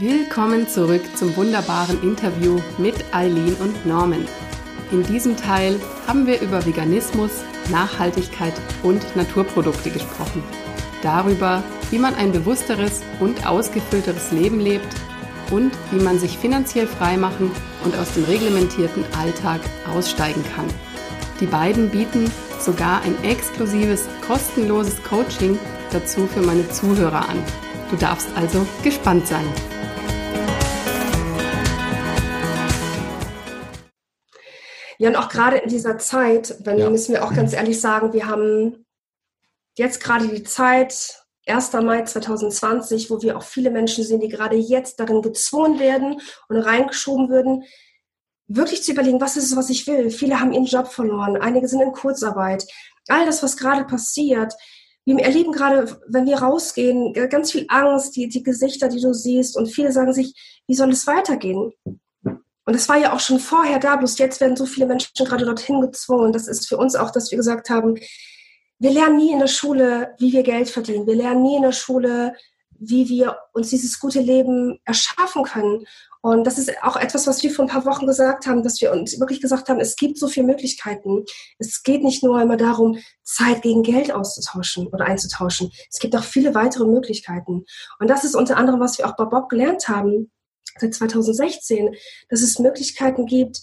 Willkommen zurück zum wunderbaren Interview mit Eileen und Norman. In diesem Teil haben wir über Veganismus, Nachhaltigkeit und Naturprodukte gesprochen. Darüber, wie man ein bewussteres und ausgefüllteres Leben lebt und wie man sich finanziell freimachen und aus dem reglementierten Alltag aussteigen kann. Die beiden bieten sogar ein exklusives, kostenloses Coaching dazu für meine Zuhörer an. Du darfst also gespannt sein. Ja, und auch gerade in dieser Zeit, wenn ja. müssen wir auch ganz ehrlich sagen, wir haben jetzt gerade die Zeit, 1. Mai 2020, wo wir auch viele Menschen sehen, die gerade jetzt darin gezwungen werden und reingeschoben würden, wirklich zu überlegen, was ist es, was ich will. Viele haben ihren Job verloren, einige sind in Kurzarbeit. All das, was gerade passiert, wir erleben gerade, wenn wir rausgehen, ganz viel Angst, die, die Gesichter, die du siehst, und viele sagen sich, wie soll es weitergehen? Und das war ja auch schon vorher da, bloß jetzt werden so viele Menschen gerade dorthin gezwungen. Das ist für uns auch, dass wir gesagt haben, wir lernen nie in der Schule, wie wir Geld verdienen. Wir lernen nie in der Schule, wie wir uns dieses gute Leben erschaffen können. Und das ist auch etwas, was wir vor ein paar Wochen gesagt haben, dass wir uns wirklich gesagt haben, es gibt so viele Möglichkeiten. Es geht nicht nur immer darum, Zeit gegen Geld auszutauschen oder einzutauschen. Es gibt auch viele weitere Möglichkeiten. Und das ist unter anderem, was wir auch bei Bob gelernt haben, seit 2016, dass es Möglichkeiten gibt,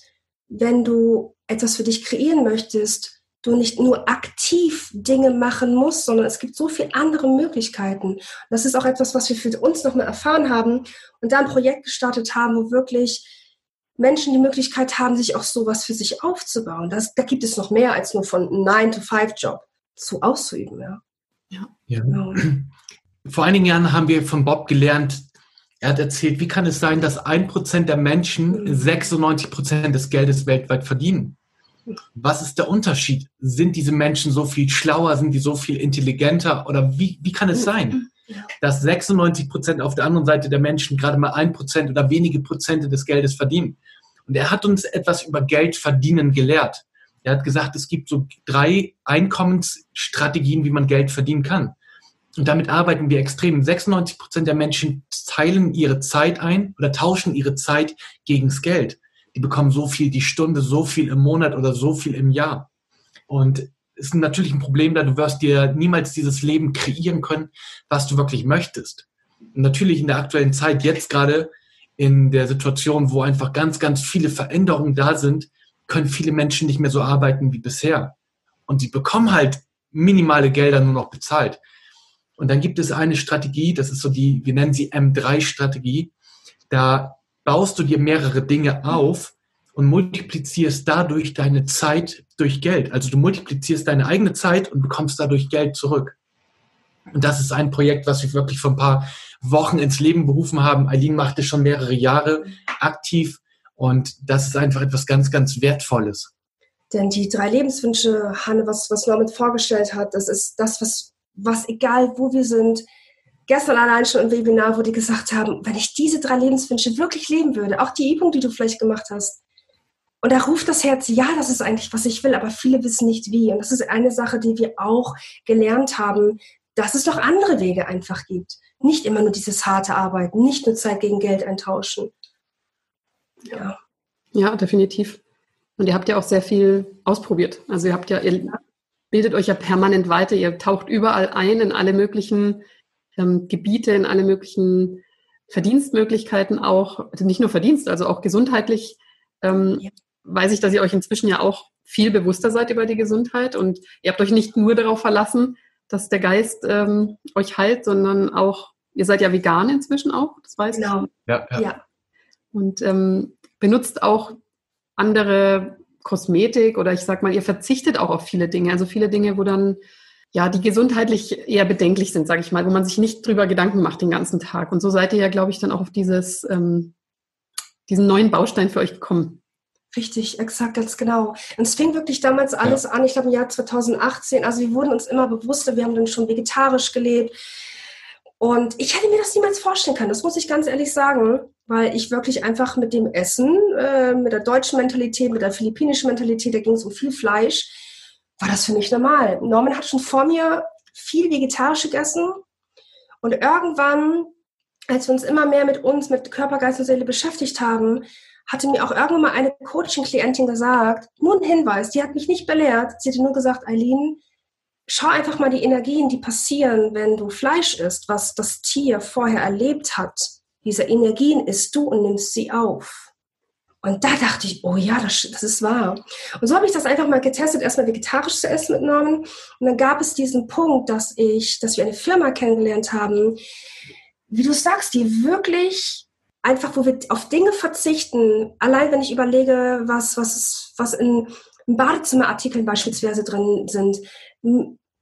wenn du etwas für dich kreieren möchtest, du nicht nur aktiv Dinge machen musst, sondern es gibt so viele andere Möglichkeiten. Das ist auch etwas, was wir für uns nochmal erfahren haben und da ein Projekt gestartet haben, wo wirklich Menschen die Möglichkeit haben, sich auch sowas für sich aufzubauen. Das, da gibt es noch mehr als nur von 9-to-5-Job zu auszuüben. Ja. Ja. ja. Genau. Vor einigen Jahren haben wir von Bob gelernt, er hat erzählt, wie kann es sein, dass ein Prozent der Menschen 96 mhm. Prozent des Geldes weltweit verdienen? Was ist der Unterschied? Sind diese Menschen so viel schlauer? Sind die so viel intelligenter? Oder wie, wie kann es sein, dass 96 Prozent auf der anderen Seite der Menschen gerade mal ein Prozent oder wenige Prozente des Geldes verdienen? Und er hat uns etwas über Geld verdienen gelehrt. Er hat gesagt, es gibt so drei Einkommensstrategien, wie man Geld verdienen kann. Und damit arbeiten wir extrem. 96 Prozent der Menschen teilen ihre Zeit ein oder tauschen ihre Zeit gegens Geld. Die bekommen so viel die Stunde, so viel im Monat oder so viel im Jahr. Und ist natürlich ein Problem, da du wirst dir niemals dieses Leben kreieren können, was du wirklich möchtest. Und natürlich in der aktuellen Zeit, jetzt gerade in der Situation, wo einfach ganz, ganz viele Veränderungen da sind, können viele Menschen nicht mehr so arbeiten wie bisher. Und sie bekommen halt minimale Gelder nur noch bezahlt. Und dann gibt es eine Strategie, das ist so die, wir nennen sie M3-Strategie. Da baust du dir mehrere Dinge auf und multiplizierst dadurch deine Zeit durch Geld. Also du multiplizierst deine eigene Zeit und bekommst dadurch Geld zurück. Und das ist ein Projekt, was wir wirklich vor ein paar Wochen ins Leben berufen haben. Eileen macht es schon mehrere Jahre aktiv und das ist einfach etwas ganz, ganz Wertvolles. Denn die drei Lebenswünsche, Hanne, was, was Norman vorgestellt hat, das ist das, was was egal wo wir sind, gestern allein schon im Webinar, wo die gesagt haben, wenn ich diese drei Lebenswünsche wirklich leben würde, auch die Übung, die du vielleicht gemacht hast, und da ruft das Herz, ja, das ist eigentlich, was ich will, aber viele wissen nicht wie. Und das ist eine Sache, die wir auch gelernt haben, dass es doch andere Wege einfach gibt. Nicht immer nur dieses harte Arbeiten, nicht nur Zeit gegen Geld eintauschen. Ja. Ja, definitiv. Und ihr habt ja auch sehr viel ausprobiert. Also ihr habt ja, ihr bildet euch ja permanent weiter. Ihr taucht überall ein in alle möglichen ähm, Gebiete, in alle möglichen Verdienstmöglichkeiten auch, also nicht nur Verdienst, also auch gesundheitlich. Ähm, ja. Weiß ich, dass ihr euch inzwischen ja auch viel bewusster seid über die Gesundheit und ihr habt euch nicht nur darauf verlassen, dass der Geist ähm, euch heilt, sondern auch, ihr seid ja vegan inzwischen auch, das weiß genau. ich. Ja, ja. ja. Und ähm, benutzt auch andere Kosmetik oder ich sag mal, ihr verzichtet auch auf viele Dinge. Also viele Dinge, wo dann ja, die gesundheitlich eher bedenklich sind, sage ich mal, wo man sich nicht drüber Gedanken macht den ganzen Tag. Und so seid ihr ja, glaube ich, dann auch auf dieses, ähm, diesen neuen Baustein für euch gekommen. Richtig, exakt, ganz genau. Und es fing wirklich damals alles ja. an, ich glaube im Jahr 2018. Also wir wurden uns immer bewusster, wir haben dann schon vegetarisch gelebt. Und ich hätte mir das niemals vorstellen können, das muss ich ganz ehrlich sagen weil ich wirklich einfach mit dem Essen, äh, mit der deutschen Mentalität, mit der philippinischen Mentalität, da ging es um viel Fleisch, war das für mich normal. Norman hat schon vor mir viel vegetarisch gegessen und irgendwann als wir uns immer mehr mit uns, mit Körper, Geist und Seele beschäftigt haben, hatte mir auch irgendwann mal eine Coaching-Klientin gesagt, nur ein Hinweis, die hat mich nicht belehrt, sie hatte nur gesagt, Eileen, schau einfach mal die Energien, die passieren, wenn du Fleisch isst, was das Tier vorher erlebt hat. Diese Energien isst du und nimmst sie auf. Und da dachte ich, oh ja, das, das ist wahr. Und so habe ich das einfach mal getestet, erstmal vegetarisch zu essen mit Norman. Und dann gab es diesen Punkt, dass ich, dass wir eine Firma kennengelernt haben, wie du sagst, die wirklich einfach, wo wir auf Dinge verzichten. Allein wenn ich überlege, was, was, was in Badezimmerartikeln beispielsweise drin sind,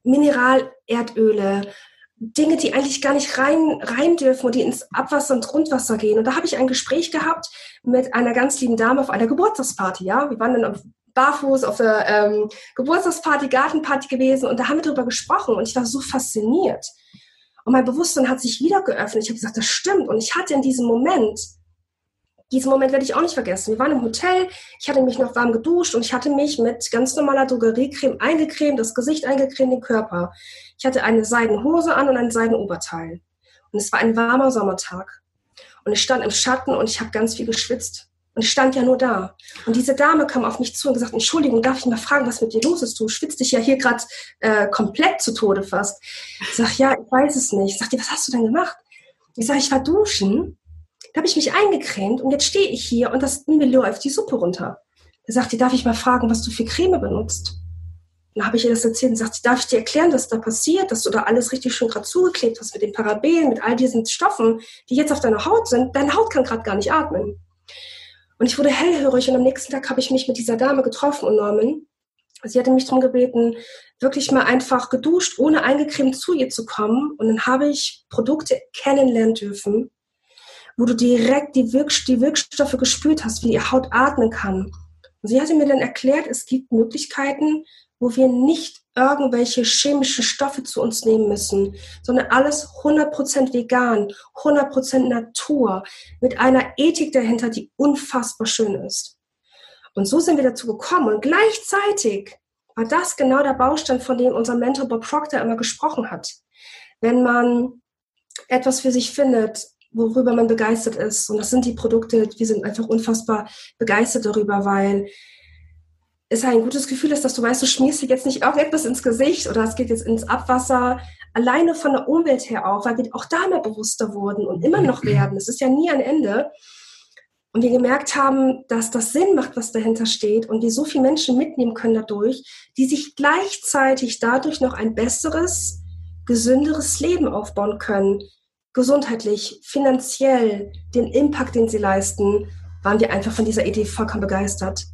Mineralerdöle, Dinge, die eigentlich gar nicht rein, rein dürfen und die ins Abwasser und Grundwasser gehen. Und da habe ich ein Gespräch gehabt mit einer ganz lieben Dame auf einer Geburtstagsparty. Ja, wir waren dann barfuß auf der ähm, Geburtstagsparty, Gartenparty gewesen und da haben wir darüber gesprochen und ich war so fasziniert. Und mein Bewusstsein hat sich wieder geöffnet. Ich habe gesagt, das stimmt. Und ich hatte in diesem Moment diesen Moment werde ich auch nicht vergessen. Wir waren im Hotel, ich hatte mich noch warm geduscht und ich hatte mich mit ganz normaler Drogeriecreme eingecremt, das Gesicht eingecremt, den Körper. Ich hatte eine Seidenhose an und ein Seidenoberteil. Und es war ein warmer Sommertag. Und ich stand im Schatten und ich habe ganz viel geschwitzt. Und ich stand ja nur da. Und diese Dame kam auf mich zu und gesagt, Entschuldigung, darf ich mal fragen, was mit dir los ist? Du schwitzt dich ja hier gerade äh, komplett zu Tode fast. Ich sag, ja, ich weiß es nicht. Ich sag, was hast du denn gemacht? Ich sag, ich war duschen da habe ich mich eingecremt und jetzt stehe ich hier und das mir läuft die Suppe runter. Da sagt die, darf ich mal fragen, was du für Creme benutzt? Dann habe ich ihr das erzählt und sagt, darf ich dir erklären, was da passiert, dass du da alles richtig schön gerade zugeklebt hast mit den Parabenen, mit all diesen Stoffen, die jetzt auf deiner Haut sind. Deine Haut kann gerade gar nicht atmen. Und ich wurde hellhörig und am nächsten Tag habe ich mich mit dieser Dame getroffen und Norman. Sie hatte mich darum gebeten, wirklich mal einfach geduscht, ohne eingecremt zu ihr zu kommen. Und dann habe ich Produkte kennenlernen dürfen, wo du direkt die, Wirk die Wirkstoffe gespürt hast, wie die Haut atmen kann. Und sie hatte mir dann erklärt, es gibt Möglichkeiten, wo wir nicht irgendwelche chemischen Stoffe zu uns nehmen müssen, sondern alles 100% vegan, 100% Natur, mit einer Ethik dahinter, die unfassbar schön ist. Und so sind wir dazu gekommen. Und gleichzeitig war das genau der Baustein, von dem unser Mentor Bob Proctor immer gesprochen hat. Wenn man etwas für sich findet, worüber man begeistert ist. Und das sind die Produkte, wir sind einfach unfassbar begeistert darüber, weil es ein gutes Gefühl ist, dass du weißt, du schmierst dir jetzt nicht irgendetwas ins Gesicht oder es geht jetzt ins Abwasser, alleine von der Umwelt her auch, weil wir auch da mal bewusster wurden und immer noch werden. Es ist ja nie ein Ende. Und wir gemerkt haben, dass das Sinn macht, was dahinter steht und wir so viele Menschen mitnehmen können dadurch, die sich gleichzeitig dadurch noch ein besseres, gesünderes Leben aufbauen können gesundheitlich, finanziell, den Impact, den sie leisten, waren wir einfach von dieser Idee vollkommen begeistert.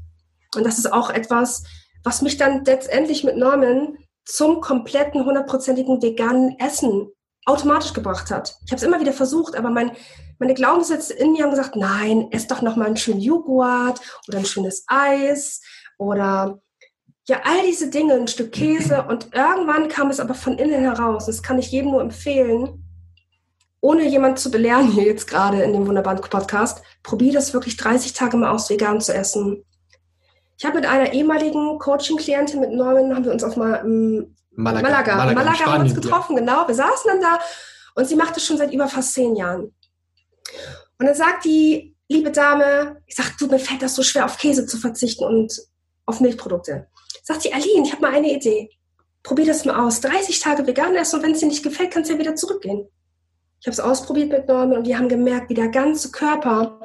Und das ist auch etwas, was mich dann letztendlich mit Norman zum kompletten, hundertprozentigen veganen Essen automatisch gebracht hat. Ich habe es immer wieder versucht, aber mein, meine Glaubenssätze in mir haben gesagt, nein, ess doch noch mal einen schönen Joghurt oder ein schönes Eis oder ja, all diese Dinge, ein Stück Käse und irgendwann kam es aber von innen heraus. Das kann ich jedem nur empfehlen, ohne jemand zu belehren hier jetzt gerade in dem wunderbaren Podcast, probier das wirklich 30 Tage mal aus, vegan zu essen. Ich habe mit einer ehemaligen Coaching-Klientin, mit Norman, haben wir uns auf mal, ähm, Malaga, Malaga, Malaga, Malaga haben uns getroffen, ja. genau. Wir saßen dann da und sie macht das schon seit über fast zehn Jahren. Und dann sagt die liebe Dame, ich sag, du, mir fällt das so schwer, auf Käse zu verzichten und auf Milchprodukte. Sagt sie, Aline, ich habe mal eine Idee. Probier das mal aus. 30 Tage vegan essen und wenn es dir nicht gefällt, kannst du ja wieder zurückgehen. Ich habe es ausprobiert mit Norman und wir haben gemerkt, wie der ganze Körper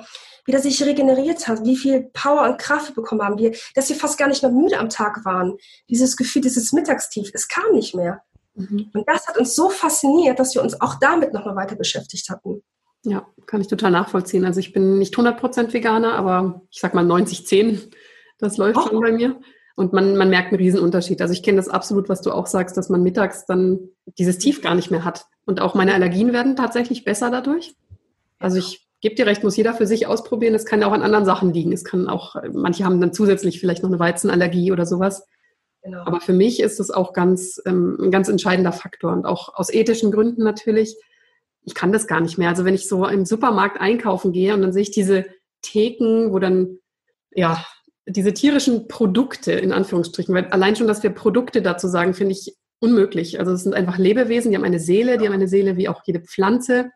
wieder sich regeneriert hat, wie viel Power und Kraft wir bekommen haben, wir, dass wir fast gar nicht mehr müde am Tag waren. Dieses Gefühl, dieses Mittagstief, es kam nicht mehr. Mhm. Und das hat uns so fasziniert, dass wir uns auch damit nochmal weiter beschäftigt hatten. Ja, kann ich total nachvollziehen. Also ich bin nicht 100% Veganer, aber ich sag mal 90-10. Das läuft oh. schon bei mir. Und man, man merkt einen Riesenunterschied. Also ich kenne das absolut, was du auch sagst, dass man mittags dann dieses Tief gar nicht mehr hat. Und auch meine Allergien werden tatsächlich besser dadurch. Also ich gebe dir recht, muss jeder für sich ausprobieren. Es kann auch an anderen Sachen liegen. Es kann auch, manche haben dann zusätzlich vielleicht noch eine Weizenallergie oder sowas. Genau. Aber für mich ist es auch ganz, ähm, ein ganz entscheidender Faktor. Und auch aus ethischen Gründen natürlich. Ich kann das gar nicht mehr. Also wenn ich so im Supermarkt einkaufen gehe und dann sehe ich diese Theken, wo dann ja diese tierischen Produkte in Anführungsstrichen, weil allein schon, dass wir Produkte dazu sagen, finde ich unmöglich. Also es sind einfach Lebewesen, die haben eine Seele, die haben eine Seele wie auch jede Pflanze.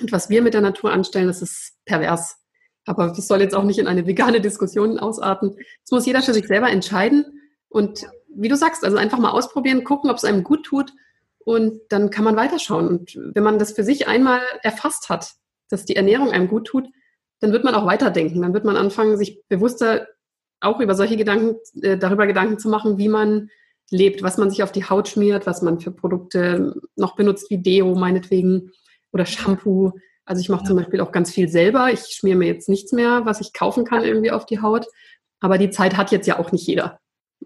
Und was wir mit der Natur anstellen, das ist pervers. Aber das soll jetzt auch nicht in eine vegane Diskussion ausarten. Das muss jeder für sich selber entscheiden. Und wie du sagst, also einfach mal ausprobieren, gucken, ob es einem gut tut. Und dann kann man weiterschauen. Und wenn man das für sich einmal erfasst hat, dass die Ernährung einem gut tut, dann wird man auch weiterdenken. Dann wird man anfangen, sich bewusster auch über solche Gedanken, äh, darüber Gedanken zu machen, wie man lebt, was man sich auf die Haut schmiert, was man für Produkte noch benutzt, wie Deo meinetwegen oder Shampoo. Also ich mache zum Beispiel auch ganz viel selber. Ich schmiere mir jetzt nichts mehr, was ich kaufen kann irgendwie auf die Haut. Aber die Zeit hat jetzt ja auch nicht jeder.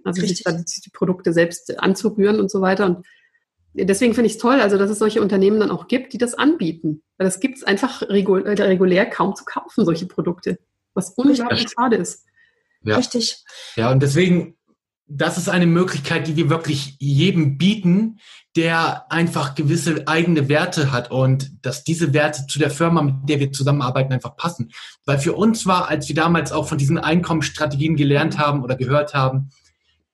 Also sich die Produkte selbst anzurühren und so weiter. Und deswegen finde ich es toll, also dass es solche Unternehmen dann auch gibt, die das anbieten. Weil das gibt es einfach regulär, äh, regulär kaum zu kaufen, solche Produkte. Was unglaublich schade ist. Ja. Richtig. Ja, und deswegen, das ist eine Möglichkeit, die wir wirklich jedem bieten, der einfach gewisse eigene Werte hat und dass diese Werte zu der Firma, mit der wir zusammenarbeiten, einfach passen. Weil für uns war, als wir damals auch von diesen Einkommensstrategien gelernt haben oder gehört haben,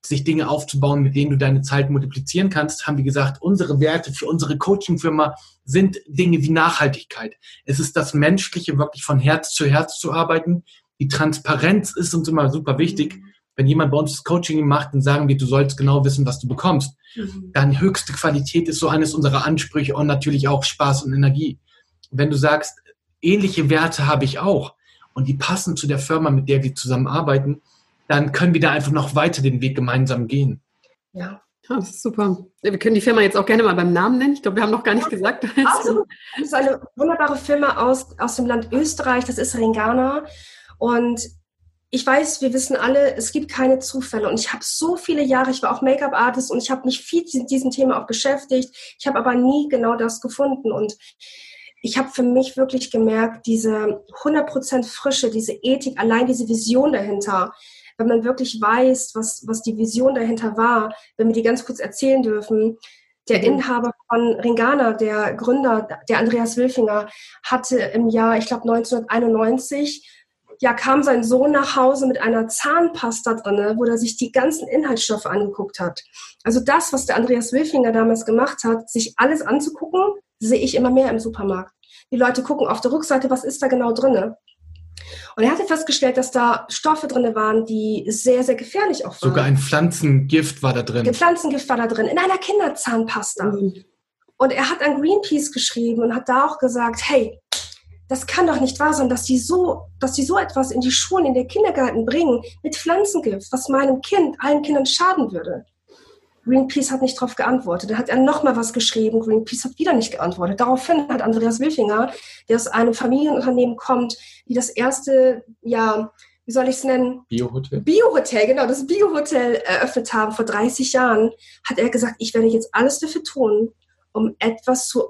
sich Dinge aufzubauen, mit denen du deine Zeit multiplizieren kannst, haben wir gesagt, unsere Werte für unsere Coaching-Firma sind Dinge wie Nachhaltigkeit. Es ist das Menschliche, wirklich von Herz zu Herz zu arbeiten. Die Transparenz ist uns immer super wichtig. Wenn jemand bei uns das Coaching macht, dann sagen wir, du sollst genau wissen, was du bekommst. Mhm. Dann höchste Qualität ist so eines unserer Ansprüche und natürlich auch Spaß und Energie. Wenn du sagst, ähnliche Werte habe ich auch und die passen zu der Firma, mit der wir zusammenarbeiten, dann können wir da einfach noch weiter den Weg gemeinsam gehen. Ja. Ja, das ist super. Wir können die Firma jetzt auch gerne mal beim Namen nennen. Ich glaube, wir haben noch gar nicht gesagt. Also, das ist eine wunderbare Firma aus, aus dem Land Österreich. Das ist Ringana. Und ich weiß, wir wissen alle, es gibt keine Zufälle. Und ich habe so viele Jahre, ich war auch Make-up-Artist und ich habe mich viel mit diesem Thema auch beschäftigt. Ich habe aber nie genau das gefunden. Und ich habe für mich wirklich gemerkt, diese 100% Frische, diese Ethik, allein diese Vision dahinter, wenn man wirklich weiß, was, was die Vision dahinter war, wenn wir die ganz kurz erzählen dürfen. Der mhm. Inhaber von Ringana, der Gründer, der Andreas Wilfinger, hatte im Jahr, ich glaube 1991, ja, kam sein Sohn nach Hause mit einer Zahnpasta drinne, wo er sich die ganzen Inhaltsstoffe angeguckt hat. Also das, was der Andreas Wilfinger damals gemacht hat, sich alles anzugucken, sehe ich immer mehr im Supermarkt. Die Leute gucken auf der Rückseite, was ist da genau drinne? Und er hatte festgestellt, dass da Stoffe drin waren, die sehr, sehr gefährlich auch waren. Sogar ein Pflanzengift war da drin. Ein Pflanzengift war da drin, in einer Kinderzahnpasta. Mhm. Und er hat an Greenpeace geschrieben und hat da auch gesagt, hey, das kann doch nicht wahr sein, dass die so, dass die so etwas in die Schulen, in den Kindergarten bringen mit Pflanzengift, was meinem Kind, allen Kindern schaden würde. Greenpeace hat nicht darauf geantwortet. Dann hat er nochmal was geschrieben. Greenpeace hat wieder nicht geantwortet. Daraufhin hat Andreas Wilfinger, der aus einem Familienunternehmen kommt, die das erste, ja, wie soll ich es nennen? Biohotel. Biohotel, genau, das Biohotel eröffnet haben vor 30 Jahren, hat er gesagt, ich werde jetzt alles dafür tun, um etwas zu,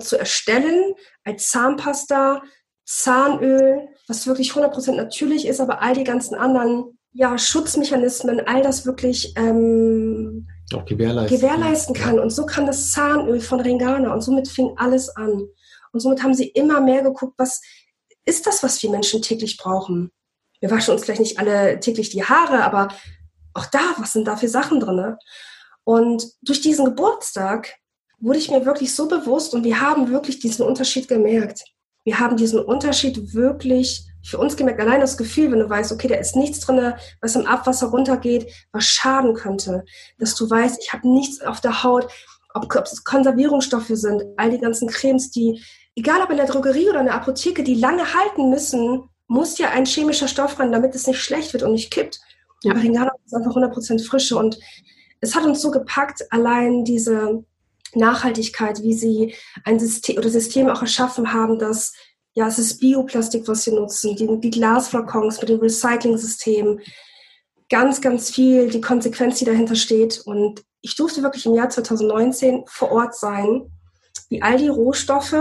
zu erstellen als Zahnpasta, Zahnöl, was wirklich 100% natürlich ist, aber all die ganzen anderen ja, Schutzmechanismen, all das wirklich ähm, auch gewährleisten, gewährleisten kann. Ja. Und so kam das Zahnöl von Ringana und somit fing alles an. Und somit haben sie immer mehr geguckt, was ist das, was wir Menschen täglich brauchen. Wir waschen uns vielleicht nicht alle täglich die Haare, aber auch da, was sind da für Sachen drin? Und durch diesen Geburtstag wurde ich mir wirklich so bewusst und wir haben wirklich diesen Unterschied gemerkt. Wir haben diesen Unterschied wirklich für uns gemerkt, allein das Gefühl, wenn du weißt, okay, da ist nichts drin, was im Abwasser runtergeht, was schaden könnte, dass du weißt, ich habe nichts auf der Haut, ob, ob es Konservierungsstoffe sind, all die ganzen Cremes, die, egal ob in der Drogerie oder in der Apotheke, die lange halten müssen, muss ja ein chemischer Stoff rein, damit es nicht schlecht wird und nicht kippt. Ja. Aber Ringana ist einfach 100% Frische und es hat uns so gepackt, allein diese Nachhaltigkeit, wie sie ein System oder System auch erschaffen haben, dass ja, es ist Bioplastik, was sie nutzen, die, die Glasflakons mit dem Recycling-System, ganz, ganz viel, die Konsequenz, die dahinter steht. Und ich durfte wirklich im Jahr 2019 vor Ort sein, wie all die Rohstoffe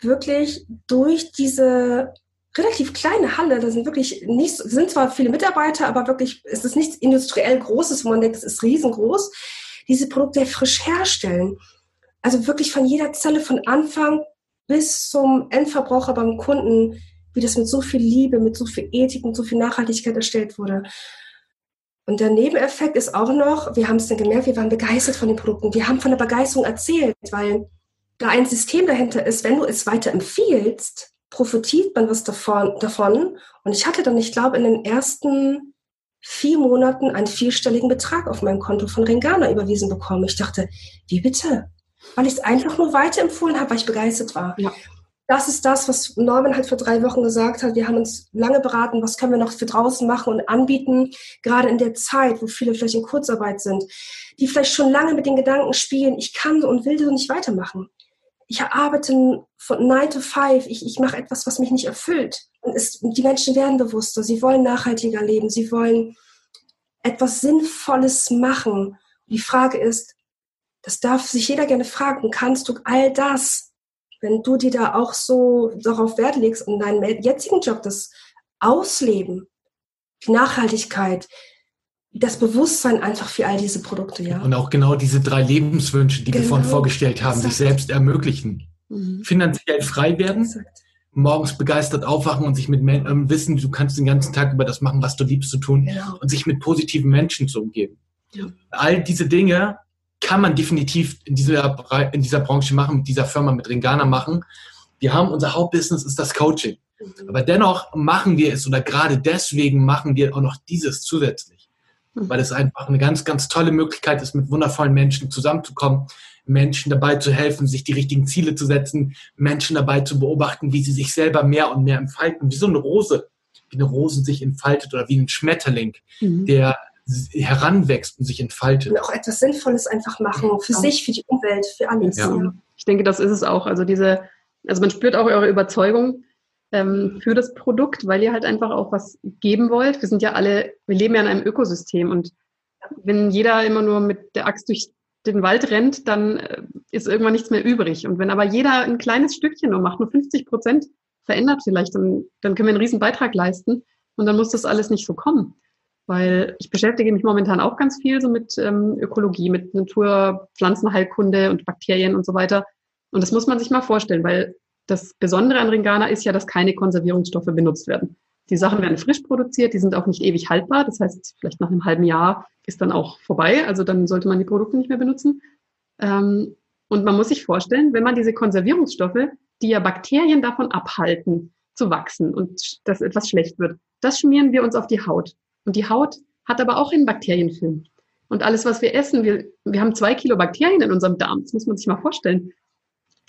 wirklich durch diese relativ kleine Halle, da sind wirklich nicht, sind zwar viele Mitarbeiter, aber wirklich, es ist nichts industriell Großes, wo man denkt, es ist riesengroß, diese Produkte frisch herstellen. Also wirklich von jeder Zelle von Anfang bis zum Endverbraucher beim Kunden, wie das mit so viel Liebe, mit so viel Ethik, und so viel Nachhaltigkeit erstellt wurde. Und der Nebeneffekt ist auch noch, wir haben es dann gemerkt, wir waren begeistert von den Produkten. Wir haben von der Begeisterung erzählt, weil da ein System dahinter ist, wenn du es weiter empfiehlst, profitiert man was davon, davon. Und ich hatte dann, ich glaube, in den ersten vier Monaten einen vierstelligen Betrag auf mein Konto von Ringana überwiesen bekommen. Ich dachte, wie bitte? Weil ich es einfach nur weiterempfohlen habe, weil ich begeistert war. Ja. Das ist das, was Norman halt vor drei Wochen gesagt hat. Wir haben uns lange beraten, was können wir noch für draußen machen und anbieten, gerade in der Zeit, wo viele vielleicht in Kurzarbeit sind, die vielleicht schon lange mit den Gedanken spielen, ich kann und will so nicht weitermachen ich arbeite von 9 to 5, ich, ich mache etwas, was mich nicht erfüllt. Und es, die Menschen werden bewusster, sie wollen nachhaltiger leben, sie wollen etwas Sinnvolles machen. Die Frage ist, das darf sich jeder gerne fragen, kannst du all das, wenn du dir da auch so darauf Wert legst und deinen jetzigen Job das ausleben, die Nachhaltigkeit, das Bewusstsein einfach für all diese Produkte, ja. Und auch genau diese drei Lebenswünsche, die genau. wir vorhin vorgestellt haben, Exakt. sich selbst ermöglichen. Mhm. Finanziell frei werden, Exakt. morgens begeistert aufwachen und sich mit ähm, wissen, du kannst den ganzen Tag über das machen, was du liebst zu tun genau. und sich mit positiven Menschen zu umgeben. Ja. All diese Dinge kann man definitiv in dieser, in dieser Branche machen, mit dieser Firma, mit Ringana machen. Wir haben unser Hauptbusiness ist das Coaching. Mhm. Aber dennoch machen wir es oder gerade deswegen machen wir auch noch dieses zusätzlich weil es einfach eine ganz, ganz tolle Möglichkeit ist, mit wundervollen Menschen zusammenzukommen, Menschen dabei zu helfen, sich die richtigen Ziele zu setzen, Menschen dabei zu beobachten, wie sie sich selber mehr und mehr entfalten, wie so eine Rose, wie eine Rose sich entfaltet oder wie ein Schmetterling, mhm. der heranwächst und sich entfaltet. Und auch etwas Sinnvolles einfach machen, für ja. sich, für die Umwelt, für alles. Ja. Ich denke, das ist es auch. Also diese, also man spürt auch eure Überzeugung, ähm, für das Produkt, weil ihr halt einfach auch was geben wollt. Wir sind ja alle, wir leben ja in einem Ökosystem und wenn jeder immer nur mit der Axt durch den Wald rennt, dann äh, ist irgendwann nichts mehr übrig. Und wenn aber jeder ein kleines Stückchen nur macht, nur 50 Prozent verändert vielleicht, dann, dann können wir einen riesen Beitrag leisten und dann muss das alles nicht so kommen. Weil ich beschäftige mich momentan auch ganz viel so mit ähm, Ökologie, mit Natur, Pflanzenheilkunde und Bakterien und so weiter. Und das muss man sich mal vorstellen, weil das Besondere an Ringana ist ja, dass keine Konservierungsstoffe benutzt werden. Die Sachen werden frisch produziert, die sind auch nicht ewig haltbar. Das heißt, vielleicht nach einem halben Jahr ist dann auch vorbei. Also dann sollte man die Produkte nicht mehr benutzen. Ähm, und man muss sich vorstellen, wenn man diese Konservierungsstoffe, die ja Bakterien davon abhalten, zu wachsen und dass etwas schlecht wird, das schmieren wir uns auf die Haut. Und die Haut hat aber auch einen Bakterienfilm. Und alles, was wir essen, wir, wir haben zwei Kilo Bakterien in unserem Darm. Das muss man sich mal vorstellen.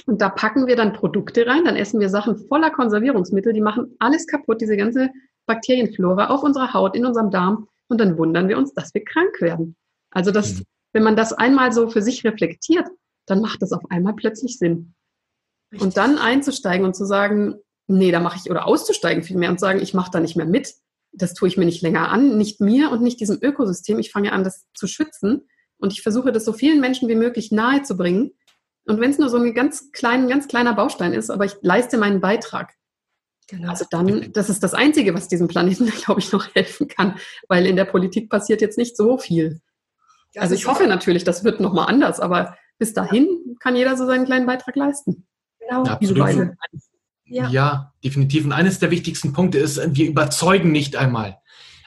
Und da packen wir dann Produkte rein, dann essen wir Sachen voller Konservierungsmittel, die machen alles kaputt, diese ganze Bakterienflora auf unserer Haut, in unserem Darm. Und dann wundern wir uns, dass wir krank werden. Also das, mhm. wenn man das einmal so für sich reflektiert, dann macht das auf einmal plötzlich Sinn. Richtig. Und dann einzusteigen und zu sagen, nee, da mache ich, oder auszusteigen vielmehr und sagen, ich mache da nicht mehr mit. Das tue ich mir nicht länger an, nicht mir und nicht diesem Ökosystem. Ich fange an, das zu schützen. Und ich versuche, das so vielen Menschen wie möglich nahe zu bringen, und wenn es nur so ein ganz klein, ganz kleiner Baustein ist, aber ich leiste meinen Beitrag. Genau. Also dann, das ist das Einzige, was diesem Planeten, glaube ich, noch helfen kann, weil in der Politik passiert jetzt nicht so viel. Das also ich hoffe natürlich, das wird nochmal anders, aber bis dahin kann jeder so seinen kleinen Beitrag leisten. Genau. Ja, absolut. Ja. ja, definitiv. Und eines der wichtigsten Punkte ist, wir überzeugen nicht einmal.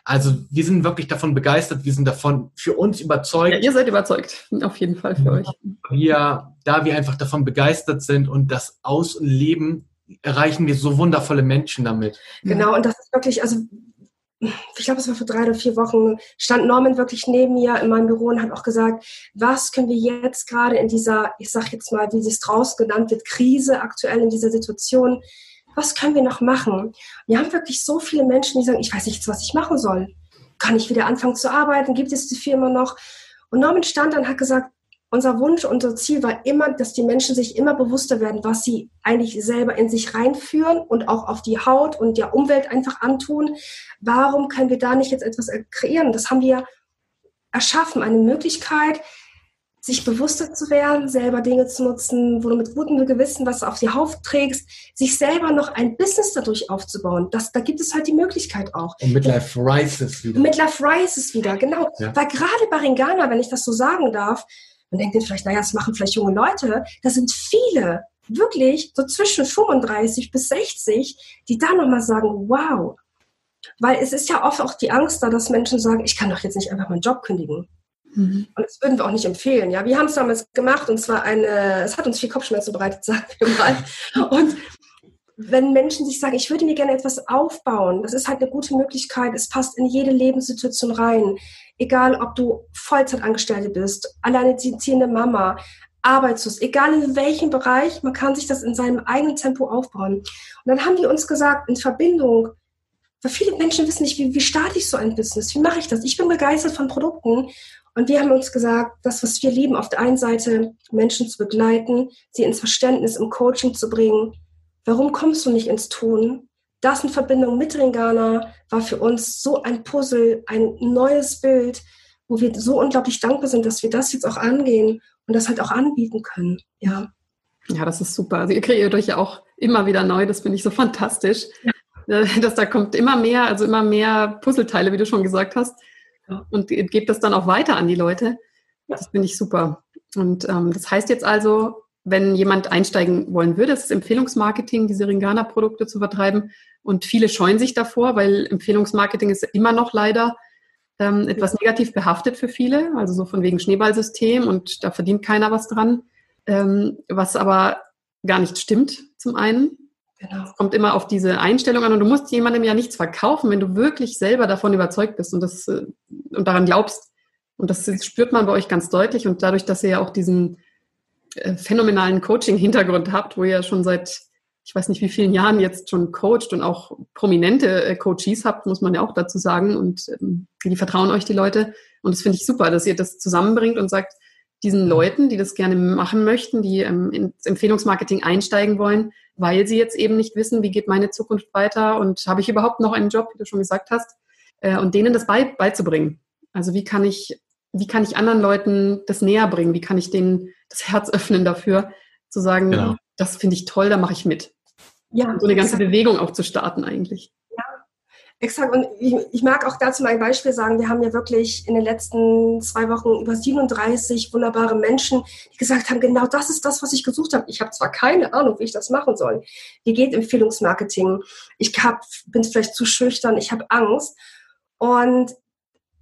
Also wir sind wirklich davon begeistert, wir sind davon für uns überzeugt. Ja, ihr seid überzeugt, auf jeden Fall für euch. Wir, da wir einfach davon begeistert sind und das Ausleben, erreichen wir so wundervolle Menschen damit. Genau, und das ist wirklich, also ich glaube, es war vor drei oder vier Wochen, stand Norman wirklich neben mir in meinem Büro und hat auch gesagt, was können wir jetzt gerade in dieser, ich sage jetzt mal, wie es draußen genannt wird, Krise aktuell in dieser Situation, was können wir noch machen? Wir haben wirklich so viele Menschen, die sagen, ich weiß nicht, was ich machen soll. Kann ich wieder anfangen zu arbeiten? Gibt es die Firma noch? Und Norman stand dann und hat gesagt, unser Wunsch, unser Ziel war immer, dass die Menschen sich immer bewusster werden, was sie eigentlich selber in sich reinführen und auch auf die Haut und der Umwelt einfach antun. Warum können wir da nicht jetzt etwas kreieren? Das haben wir erschaffen, eine Möglichkeit, sich bewusster zu werden, selber Dinge zu nutzen, wo du mit gutem Gewissen was auf die Haut trägst, sich selber noch ein Business dadurch aufzubauen. Das, da gibt es halt die Möglichkeit auch. Und Midlife Rises wieder. Midlife Rises wieder, genau. Ja. Weil gerade bei Ringana, wenn ich das so sagen darf, man denkt jetzt vielleicht, naja, das machen vielleicht junge Leute, da sind viele, wirklich so zwischen 35 bis 60, die da nochmal sagen, wow. Weil es ist ja oft auch die Angst da, dass Menschen sagen, ich kann doch jetzt nicht einfach meinen Job kündigen Mhm. Und das würden wir auch nicht empfehlen. Ja, wir haben es damals gemacht und zwar eine, es hat uns viel Kopfschmerzen bereitet, sagen wir mal. Und wenn Menschen sich sagen, ich würde mir gerne etwas aufbauen, das ist halt eine gute Möglichkeit. Es passt in jede Lebenssituation rein. Egal, ob du Vollzeitangestellte bist, alleinerziehende Mama, arbeitslos, egal in welchem Bereich, man kann sich das in seinem eigenen Tempo aufbauen. Und dann haben die uns gesagt, in Verbindung, weil viele Menschen wissen nicht, wie, wie starte ich so ein Business, wie mache ich das? Ich bin begeistert von Produkten und wir haben uns gesagt, das, was wir lieben, auf der einen Seite Menschen zu begleiten, sie ins Verständnis, im Coaching zu bringen. Warum kommst du nicht ins Tun? Das in Verbindung mit Ringana war für uns so ein Puzzle, ein neues Bild, wo wir so unglaublich dankbar sind, dass wir das jetzt auch angehen und das halt auch anbieten können. Ja. Ja, das ist super. Also ihr kreiert euch ja auch immer wieder neu. Das finde ich so fantastisch. Ja. Äh, dass da kommt immer mehr, also immer mehr Puzzleteile, wie du schon gesagt hast. Ja. Und gebt das dann auch weiter an die Leute. Ja. Das finde ich super. Und ähm, das heißt jetzt also, wenn jemand einsteigen wollen würde, ist Empfehlungsmarketing, diese Ringana-Produkte zu vertreiben. Und viele scheuen sich davor, weil Empfehlungsmarketing ist immer noch leider ähm, etwas negativ behaftet für viele, also so von wegen Schneeballsystem und da verdient keiner was dran, ähm, was aber gar nicht stimmt zum einen. Genau. Es kommt immer auf diese Einstellung an und du musst jemandem ja nichts verkaufen, wenn du wirklich selber davon überzeugt bist und, das, äh, und daran glaubst. Und das spürt man bei euch ganz deutlich und dadurch, dass ihr ja auch diesen phänomenalen Coaching-Hintergrund habt, wo ihr schon seit ich weiß nicht wie vielen Jahren jetzt schon coacht und auch prominente äh, Coaches habt, muss man ja auch dazu sagen. Und ähm, die vertrauen euch die Leute. Und das finde ich super, dass ihr das zusammenbringt und sagt, diesen Leuten, die das gerne machen möchten, die ähm, ins Empfehlungsmarketing einsteigen wollen, weil sie jetzt eben nicht wissen, wie geht meine Zukunft weiter und habe ich überhaupt noch einen Job, wie du schon gesagt hast, äh, und denen das bei, beizubringen. Also wie kann ich, wie kann ich anderen Leuten das näher bringen? Wie kann ich denen das Herz öffnen dafür, zu sagen, genau. das finde ich toll, da mache ich mit. Ja, so eine ganze exakt. Bewegung auch zu starten eigentlich. Ja, exakt. Und ich, ich, mag auch dazu mal ein Beispiel sagen. Wir haben ja wirklich in den letzten zwei Wochen über 37 wunderbare Menschen, die gesagt haben, genau das ist das, was ich gesucht habe. Ich habe zwar keine Ahnung, wie ich das machen soll. Wie geht Empfehlungsmarketing? Ich hab, bin vielleicht zu schüchtern, ich habe Angst. Und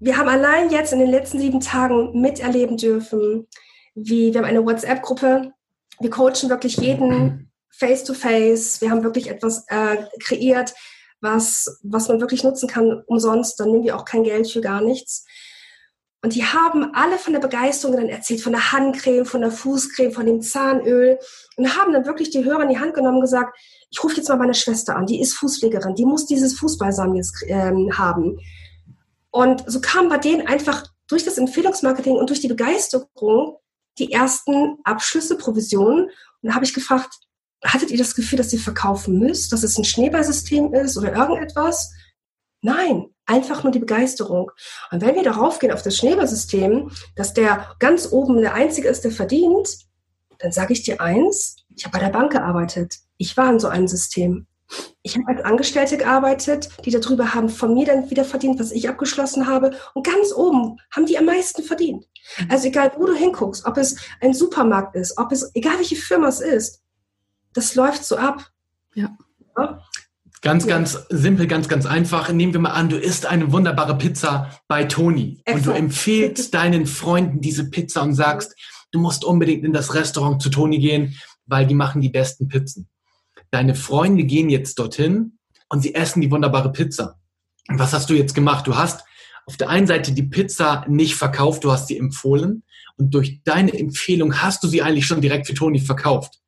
wir haben allein jetzt in den letzten sieben Tagen miterleben dürfen, wie wir haben eine WhatsApp-Gruppe. Wir coachen wirklich jeden face-to-face. Wir haben wirklich etwas äh, kreiert, was, was man wirklich nutzen kann umsonst. Dann nehmen wir auch kein Geld für gar nichts. Und die haben alle von der Begeisterung dann erzählt, von der Handcreme, von der Fußcreme, von dem Zahnöl und haben dann wirklich die Hörer in die Hand genommen und gesagt, ich rufe jetzt mal meine Schwester an, die ist Fußpflegerin, die muss dieses Fußballsamen jetzt ähm, haben. Und so kamen bei denen einfach durch das Empfehlungsmarketing und durch die Begeisterung die ersten Abschlüsse, Provisionen. Und da habe ich gefragt, hattet ihr das Gefühl, dass ihr verkaufen müsst, dass es ein Schneeballsystem ist oder irgendetwas? Nein, einfach nur die Begeisterung. Und wenn wir darauf gehen auf das Schneeballsystem, dass der ganz oben der Einzige ist, der verdient, dann sage ich dir eins, ich habe bei der Bank gearbeitet. Ich war in so einem System. Ich habe als Angestellte gearbeitet, die darüber haben von mir dann wieder verdient, was ich abgeschlossen habe. Und ganz oben haben die am meisten verdient. Mhm. Also egal, wo du hinguckst, ob es ein Supermarkt ist, ob es, egal welche Firma es ist, das läuft so ab. Ja. ja? Ganz, ja. ganz simpel, ganz, ganz einfach. Nehmen wir mal an, du isst eine wunderbare Pizza bei Toni Exakt. und du empfehlst deinen Freunden diese Pizza und sagst, du musst unbedingt in das Restaurant zu Toni gehen, weil die machen die besten Pizzen. Deine Freunde gehen jetzt dorthin und sie essen die wunderbare Pizza. Und was hast du jetzt gemacht? Du hast auf der einen Seite die Pizza nicht verkauft, du hast sie empfohlen und durch deine Empfehlung hast du sie eigentlich schon direkt für Toni verkauft.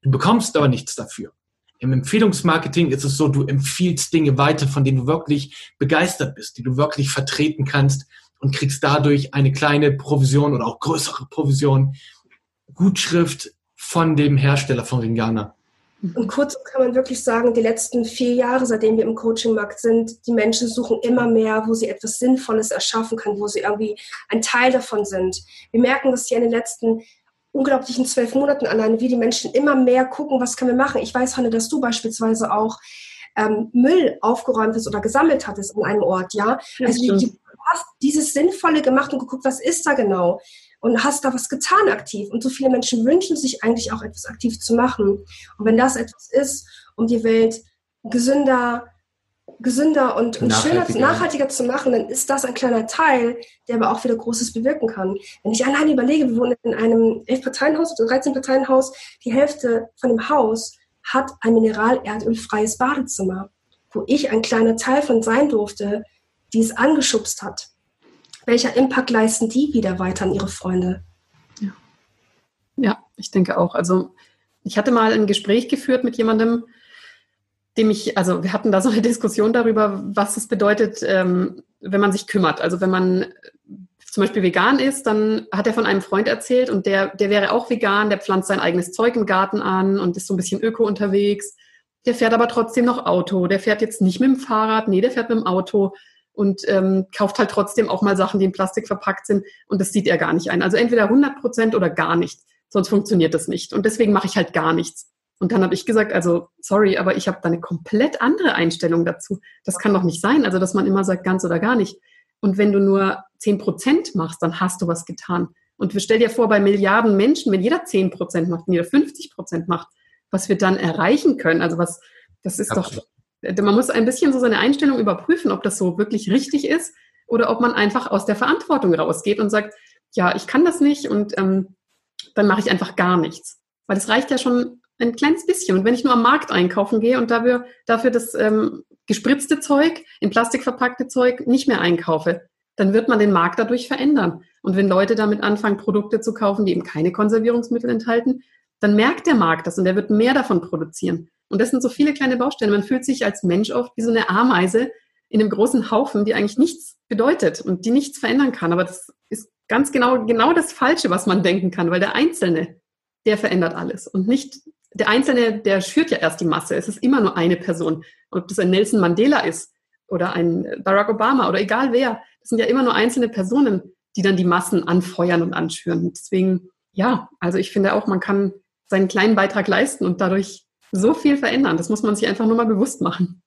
Du bekommst aber nichts dafür. Im Empfehlungsmarketing ist es so, du empfiehlst Dinge weiter, von denen du wirklich begeistert bist, die du wirklich vertreten kannst und kriegst dadurch eine kleine Provision oder auch größere Provision, Gutschrift von dem Hersteller von Ringana. Und kurz kann man wirklich sagen, die letzten vier Jahre, seitdem wir im Coachingmarkt sind, die Menschen suchen immer mehr, wo sie etwas Sinnvolles erschaffen können, wo sie irgendwie ein Teil davon sind. Wir merken das hier in den letzten unglaublichen zwölf Monaten alleine, wie die Menschen immer mehr gucken, was können wir machen. Ich weiß, Hanne, dass du beispielsweise auch ähm, Müll aufgeräumt hast oder gesammelt hattest an einem Ort, ja. also du hast dieses Sinnvolle gemacht und geguckt, was ist da genau? Und hast da was getan aktiv. Und so viele Menschen wünschen sich eigentlich auch etwas aktiv zu machen. Und wenn das etwas ist, um die Welt gesünder, gesünder und, und schöner, nachhaltiger zu machen, dann ist das ein kleiner Teil, der aber auch wieder Großes bewirken kann. Wenn ich alleine überlege, wir wohnen in einem 11-Parteien-Haus oder 13-Parteien-Haus, die Hälfte von dem Haus hat ein mineralerdölfreies Badezimmer, wo ich ein kleiner Teil von sein durfte, die es angeschubst hat. Welcher Impact leisten die wieder weiter an ihre Freunde? Ja, ja ich denke auch. Also ich hatte mal ein Gespräch geführt mit jemandem, dem ich, also wir hatten da so eine Diskussion darüber, was es bedeutet, ähm, wenn man sich kümmert. Also wenn man zum Beispiel vegan ist, dann hat er von einem Freund erzählt und der, der wäre auch vegan, der pflanzt sein eigenes Zeug im Garten an und ist so ein bisschen öko unterwegs. Der fährt aber trotzdem noch Auto. Der fährt jetzt nicht mit dem Fahrrad, nee, der fährt mit dem Auto und ähm, kauft halt trotzdem auch mal Sachen, die in Plastik verpackt sind und das sieht er gar nicht ein. Also entweder 100 Prozent oder gar nicht, sonst funktioniert das nicht. Und deswegen mache ich halt gar nichts. Und dann habe ich gesagt, also sorry, aber ich habe da eine komplett andere Einstellung dazu. Das kann doch nicht sein, also dass man immer sagt, ganz oder gar nicht. Und wenn du nur 10 Prozent machst, dann hast du was getan. Und stell dir vor, bei Milliarden Menschen, wenn jeder 10 Prozent macht, wenn jeder 50 Prozent macht, was wir dann erreichen können. Also was, das ist Absolut. doch, man muss ein bisschen so seine Einstellung überprüfen, ob das so wirklich richtig ist oder ob man einfach aus der Verantwortung rausgeht und sagt, ja, ich kann das nicht und ähm, dann mache ich einfach gar nichts. Weil es reicht ja schon ein kleines bisschen. Und wenn ich nur am Markt einkaufen gehe und dafür, dafür das ähm, gespritzte Zeug, in Plastik verpackte Zeug nicht mehr einkaufe, dann wird man den Markt dadurch verändern. Und wenn Leute damit anfangen, Produkte zu kaufen, die eben keine Konservierungsmittel enthalten, dann merkt der Markt das und der wird mehr davon produzieren. Und das sind so viele kleine Bausteine. Man fühlt sich als Mensch oft wie so eine Ameise in einem großen Haufen, die eigentlich nichts bedeutet und die nichts verändern kann. Aber das ist ganz genau, genau das Falsche, was man denken kann, weil der Einzelne, der verändert alles und nicht der Einzelne, der schürt ja erst die Masse. Es ist immer nur eine Person. Ob das ein Nelson Mandela ist oder ein Barack Obama oder egal wer. Das sind ja immer nur einzelne Personen, die dann die Massen anfeuern und anschüren. Deswegen, ja, also ich finde auch, man kann seinen kleinen Beitrag leisten und dadurch so viel verändern. Das muss man sich einfach nur mal bewusst machen.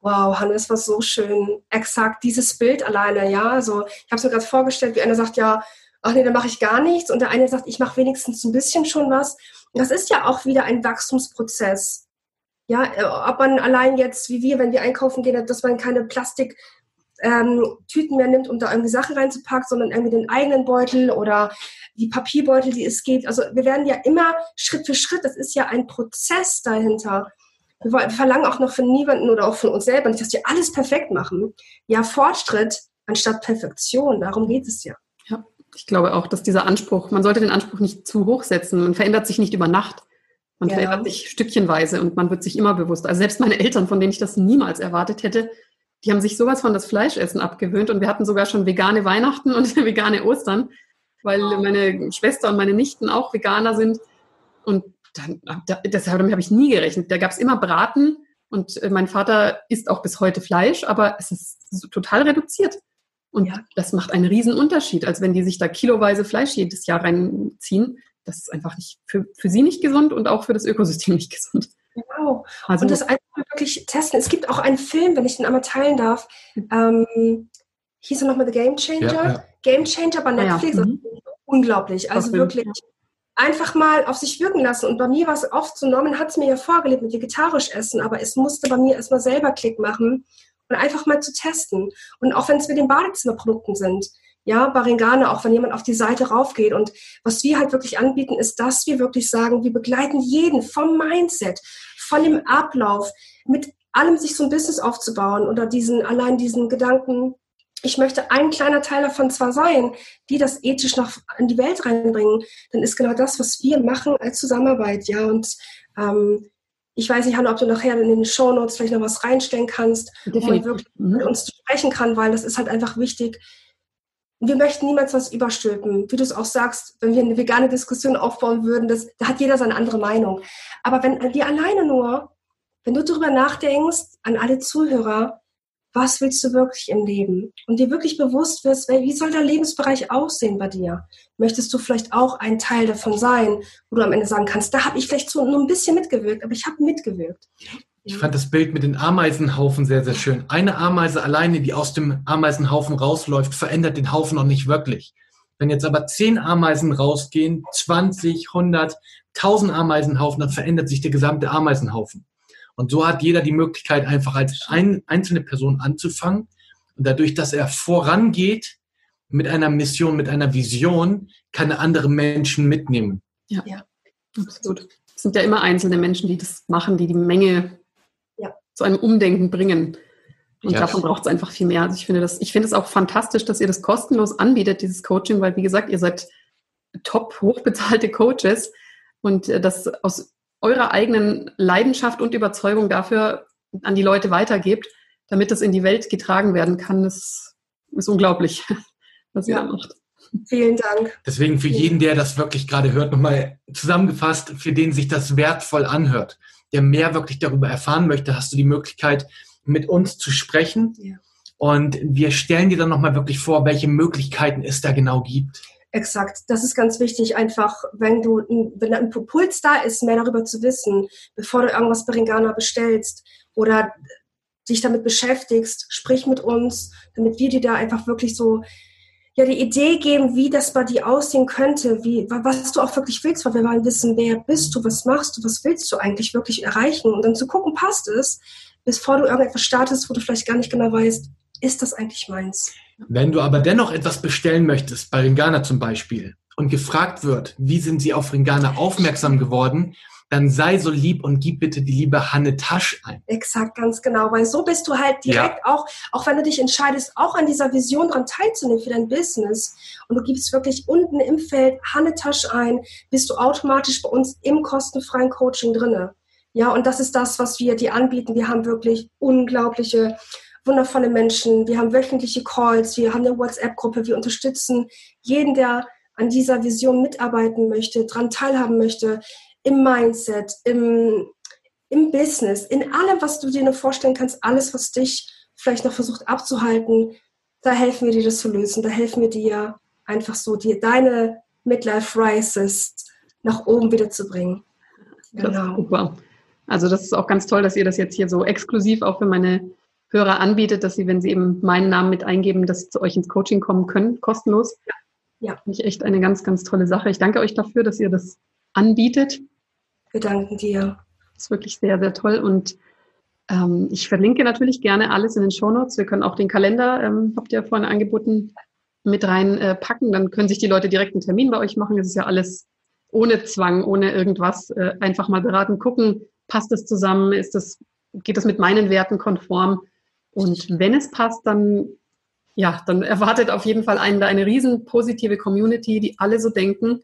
Wow, Hannes, war so schön. Exakt dieses Bild alleine, ja. Also ich habe es mir gerade vorgestellt, wie einer sagt, ja, ach nee, da mache ich gar nichts. Und der eine sagt, ich mache wenigstens ein bisschen schon was. Das ist ja auch wieder ein Wachstumsprozess. Ja, äh, ob man allein jetzt, wie wir, wenn wir einkaufen gehen, dass man keine Plastiktüten ähm, mehr nimmt, um da irgendwie Sachen reinzupacken, sondern irgendwie den eigenen Beutel oder die Papierbeutel, die es gibt. Also wir werden ja immer Schritt für Schritt, das ist ja ein Prozess dahinter. Wir verlangen auch noch von niemanden oder auch von uns selber nicht, dass wir alles perfekt machen. Ja, Fortschritt anstatt Perfektion, darum geht es ja ich glaube auch, dass dieser Anspruch, man sollte den Anspruch nicht zu hoch setzen. Man verändert sich nicht über Nacht. Man ja. verändert sich stückchenweise und man wird sich immer bewusster. Also selbst meine Eltern, von denen ich das niemals erwartet hätte, die haben sich sowas von das Fleischessen abgewöhnt und wir hatten sogar schon vegane Weihnachten und vegane Ostern, weil meine Schwester und meine Nichten auch Veganer sind. Und dann, deshalb habe ich nie gerechnet. Da gab es immer Braten und äh, mein Vater isst auch bis heute Fleisch, aber es ist total reduziert. Und ja. das macht einen riesen Unterschied, als wenn die sich da kiloweise Fleisch jedes Jahr reinziehen. Das ist einfach nicht für, für sie nicht gesund und auch für das Ökosystem nicht gesund. Genau. Also, und das einfach wirklich testen. Es gibt auch einen Film, wenn ich den einmal teilen darf. Ähm, hieß er nochmal The Game Changer? Ja, ja. Game Changer bei Netflix. Ah, ja. mhm. Unglaublich. Also wirklich einfach mal auf sich wirken lassen. Und bei mir war es oft so, Norman hat es mir ja vorgelebt mit vegetarisch essen, aber es musste bei mir erstmal selber Klick machen und einfach mal zu testen. Und auch wenn es mit den Badezimmerprodukten sind, ja, Baringane, auch wenn jemand auf die Seite raufgeht. Und was wir halt wirklich anbieten, ist, dass wir wirklich sagen, wir begleiten jeden vom Mindset, von dem Ablauf, mit allem sich so ein Business aufzubauen oder diesen, allein diesen Gedanken, ich möchte ein kleiner Teil davon zwar sein, die das ethisch noch in die Welt reinbringen, dann ist genau das, was wir machen als Zusammenarbeit, ja, und ähm, ich weiß nicht, Hanna, ob du nachher in den Show Notes vielleicht noch was reinstellen kannst, Definitiv. wo man wirklich mhm. mit uns sprechen kann, weil das ist halt einfach wichtig. Wir möchten niemals was überstülpen. Wie du es auch sagst, wenn wir eine vegane Diskussion aufbauen würden, das, da hat jeder seine andere Meinung. Aber wenn wir alleine nur, wenn du darüber nachdenkst, an alle Zuhörer, was willst du wirklich im Leben? Und dir wirklich bewusst wirst, wie soll der Lebensbereich aussehen bei dir? Möchtest du vielleicht auch ein Teil davon sein, wo du am Ende sagen kannst, da habe ich vielleicht so nur ein bisschen mitgewirkt, aber ich habe mitgewirkt. Ich fand das Bild mit den Ameisenhaufen sehr, sehr schön. Eine Ameise alleine, die aus dem Ameisenhaufen rausläuft, verändert den Haufen noch nicht wirklich. Wenn jetzt aber zehn Ameisen rausgehen, 20, 100, 1000 Ameisenhaufen, dann verändert sich der gesamte Ameisenhaufen. Und so hat jeder die Möglichkeit, einfach als ein, einzelne Person anzufangen. Und dadurch, dass er vorangeht mit einer Mission, mit einer Vision, kann er andere Menschen mitnehmen. Ja, ja. absolut. Es sind ja immer einzelne Menschen, die das machen, die die Menge. Zu einem Umdenken bringen. Und ja. davon braucht es einfach viel mehr. Also ich finde das, ich finde es auch fantastisch, dass ihr das kostenlos anbietet, dieses Coaching, weil wie gesagt, ihr seid top hochbezahlte Coaches und äh, das aus eurer eigenen Leidenschaft und Überzeugung dafür an die Leute weitergebt, damit das in die Welt getragen werden kann, das ist unglaublich, was ja. ihr da macht. Vielen Dank. Deswegen für jeden, der das wirklich gerade hört, nochmal zusammengefasst, für den sich das wertvoll anhört, der mehr wirklich darüber erfahren möchte, hast du die Möglichkeit, mit uns zu sprechen. Ja. Und wir stellen dir dann nochmal wirklich vor, welche Möglichkeiten es da genau gibt. Exakt. Das ist ganz wichtig, einfach, wenn du, wenn ein Puls da ist, mehr darüber zu wissen, bevor du irgendwas bei Ringana bestellst oder dich damit beschäftigst, sprich mit uns, damit wir dir da einfach wirklich so ja die Idee geben, wie das bei dir aussehen könnte, wie was du auch wirklich willst, weil wir wollen wissen, wer bist du, was machst du, was willst du eigentlich wirklich erreichen und dann zu gucken, passt es, bevor du irgendetwas startest, wo du vielleicht gar nicht genau weißt, ist das eigentlich meins? Wenn du aber dennoch etwas bestellen möchtest, bei Ringana zum Beispiel, und gefragt wird, wie sind sie auf Ringana aufmerksam geworden, dann sei so lieb und gib bitte die liebe Hanne Tasch ein. Exakt, ganz genau, weil so bist du halt direkt ja. auch, auch wenn du dich entscheidest, auch an dieser Vision dran teilzunehmen für dein Business und du gibst wirklich unten im Feld Hanne Tasch ein, bist du automatisch bei uns im kostenfreien Coaching drinne. Ja, und das ist das, was wir dir anbieten. Wir haben wirklich unglaubliche wundervolle Menschen. Wir haben wöchentliche Calls, wir haben eine WhatsApp-Gruppe, wir unterstützen jeden, der an dieser Vision mitarbeiten möchte, daran teilhaben möchte, im Mindset, im, im Business, in allem, was du dir nur vorstellen kannst, alles, was dich vielleicht noch versucht abzuhalten, da helfen wir dir das zu lösen. Da helfen wir dir einfach so, dir deine Midlife Rises nach oben wieder zu bringen. Genau. Super. Also das ist auch ganz toll, dass ihr das jetzt hier so exklusiv auch für meine Hörer anbietet, dass sie, wenn sie eben meinen Namen mit eingeben, dass sie zu euch ins Coaching kommen können, kostenlos. Ja. ja. Finde ich echt eine ganz, ganz tolle Sache. Ich danke euch dafür, dass ihr das anbietet. Wir danken dir. Das ist wirklich sehr, sehr toll. Und ähm, ich verlinke natürlich gerne alles in den Show Notes. Wir können auch den Kalender, ähm, habt ihr vorhin angeboten, mit reinpacken. Äh, Dann können sich die Leute direkt einen Termin bei euch machen. Es ist ja alles ohne Zwang, ohne irgendwas. Äh, einfach mal beraten, gucken, passt es zusammen, ist das, geht das mit meinen Werten konform? Und wenn es passt, dann, ja, dann erwartet auf jeden Fall einen da eine riesen positive Community, die alle so denken,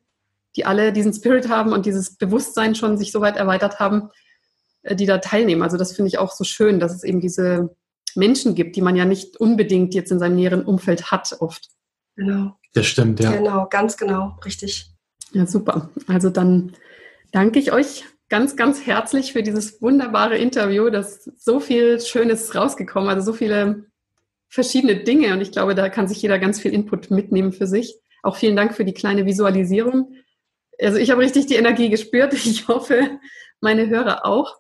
die alle diesen Spirit haben und dieses Bewusstsein schon sich so weit erweitert haben, äh, die da teilnehmen. Also das finde ich auch so schön, dass es eben diese Menschen gibt, die man ja nicht unbedingt jetzt in seinem näheren Umfeld hat oft. Genau. Das stimmt, ja. Genau, ganz genau, richtig. Ja, super. Also dann danke ich euch ganz, ganz herzlich für dieses wunderbare Interview. Das ist so viel Schönes rausgekommen, also so viele verschiedene Dinge. Und ich glaube, da kann sich jeder ganz viel Input mitnehmen für sich. Auch vielen Dank für die kleine Visualisierung. Also ich habe richtig die Energie gespürt. Ich hoffe, meine Hörer auch.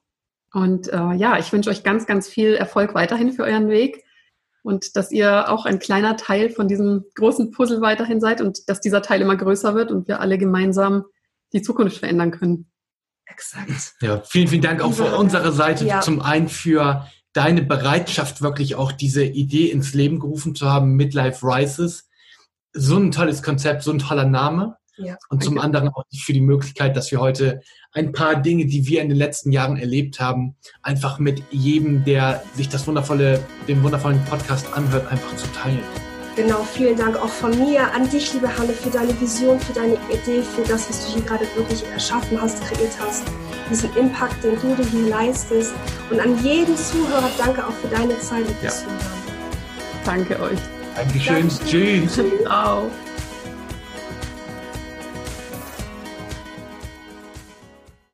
Und äh, ja, ich wünsche euch ganz, ganz viel Erfolg weiterhin für euren Weg und dass ihr auch ein kleiner Teil von diesem großen Puzzle weiterhin seid und dass dieser Teil immer größer wird und wir alle gemeinsam die Zukunft verändern können. Exakt. Ja, vielen, vielen Dank auch von unserer Seite ja. zum einen für deine Bereitschaft, wirklich auch diese Idee ins Leben gerufen zu haben, Midlife Rises. So ein tolles Konzept, so ein toller Name. Ja, und zum anderen auch für die Möglichkeit, dass wir heute ein paar Dinge, die wir in den letzten Jahren erlebt haben, einfach mit jedem, der sich das wundervolle, den wundervollen Podcast anhört, einfach zu teilen. Genau, vielen Dank auch von mir an dich, liebe Hanne, für deine Vision, für deine Idee, für das, was du hier gerade wirklich erschaffen hast, kreiert hast, diesen Impact, den du dir hier leistest. Und an jeden Zuhörer danke auch für deine Zeit ja. Danke euch. Dankeschön. Danke. Tschüss. Ciao.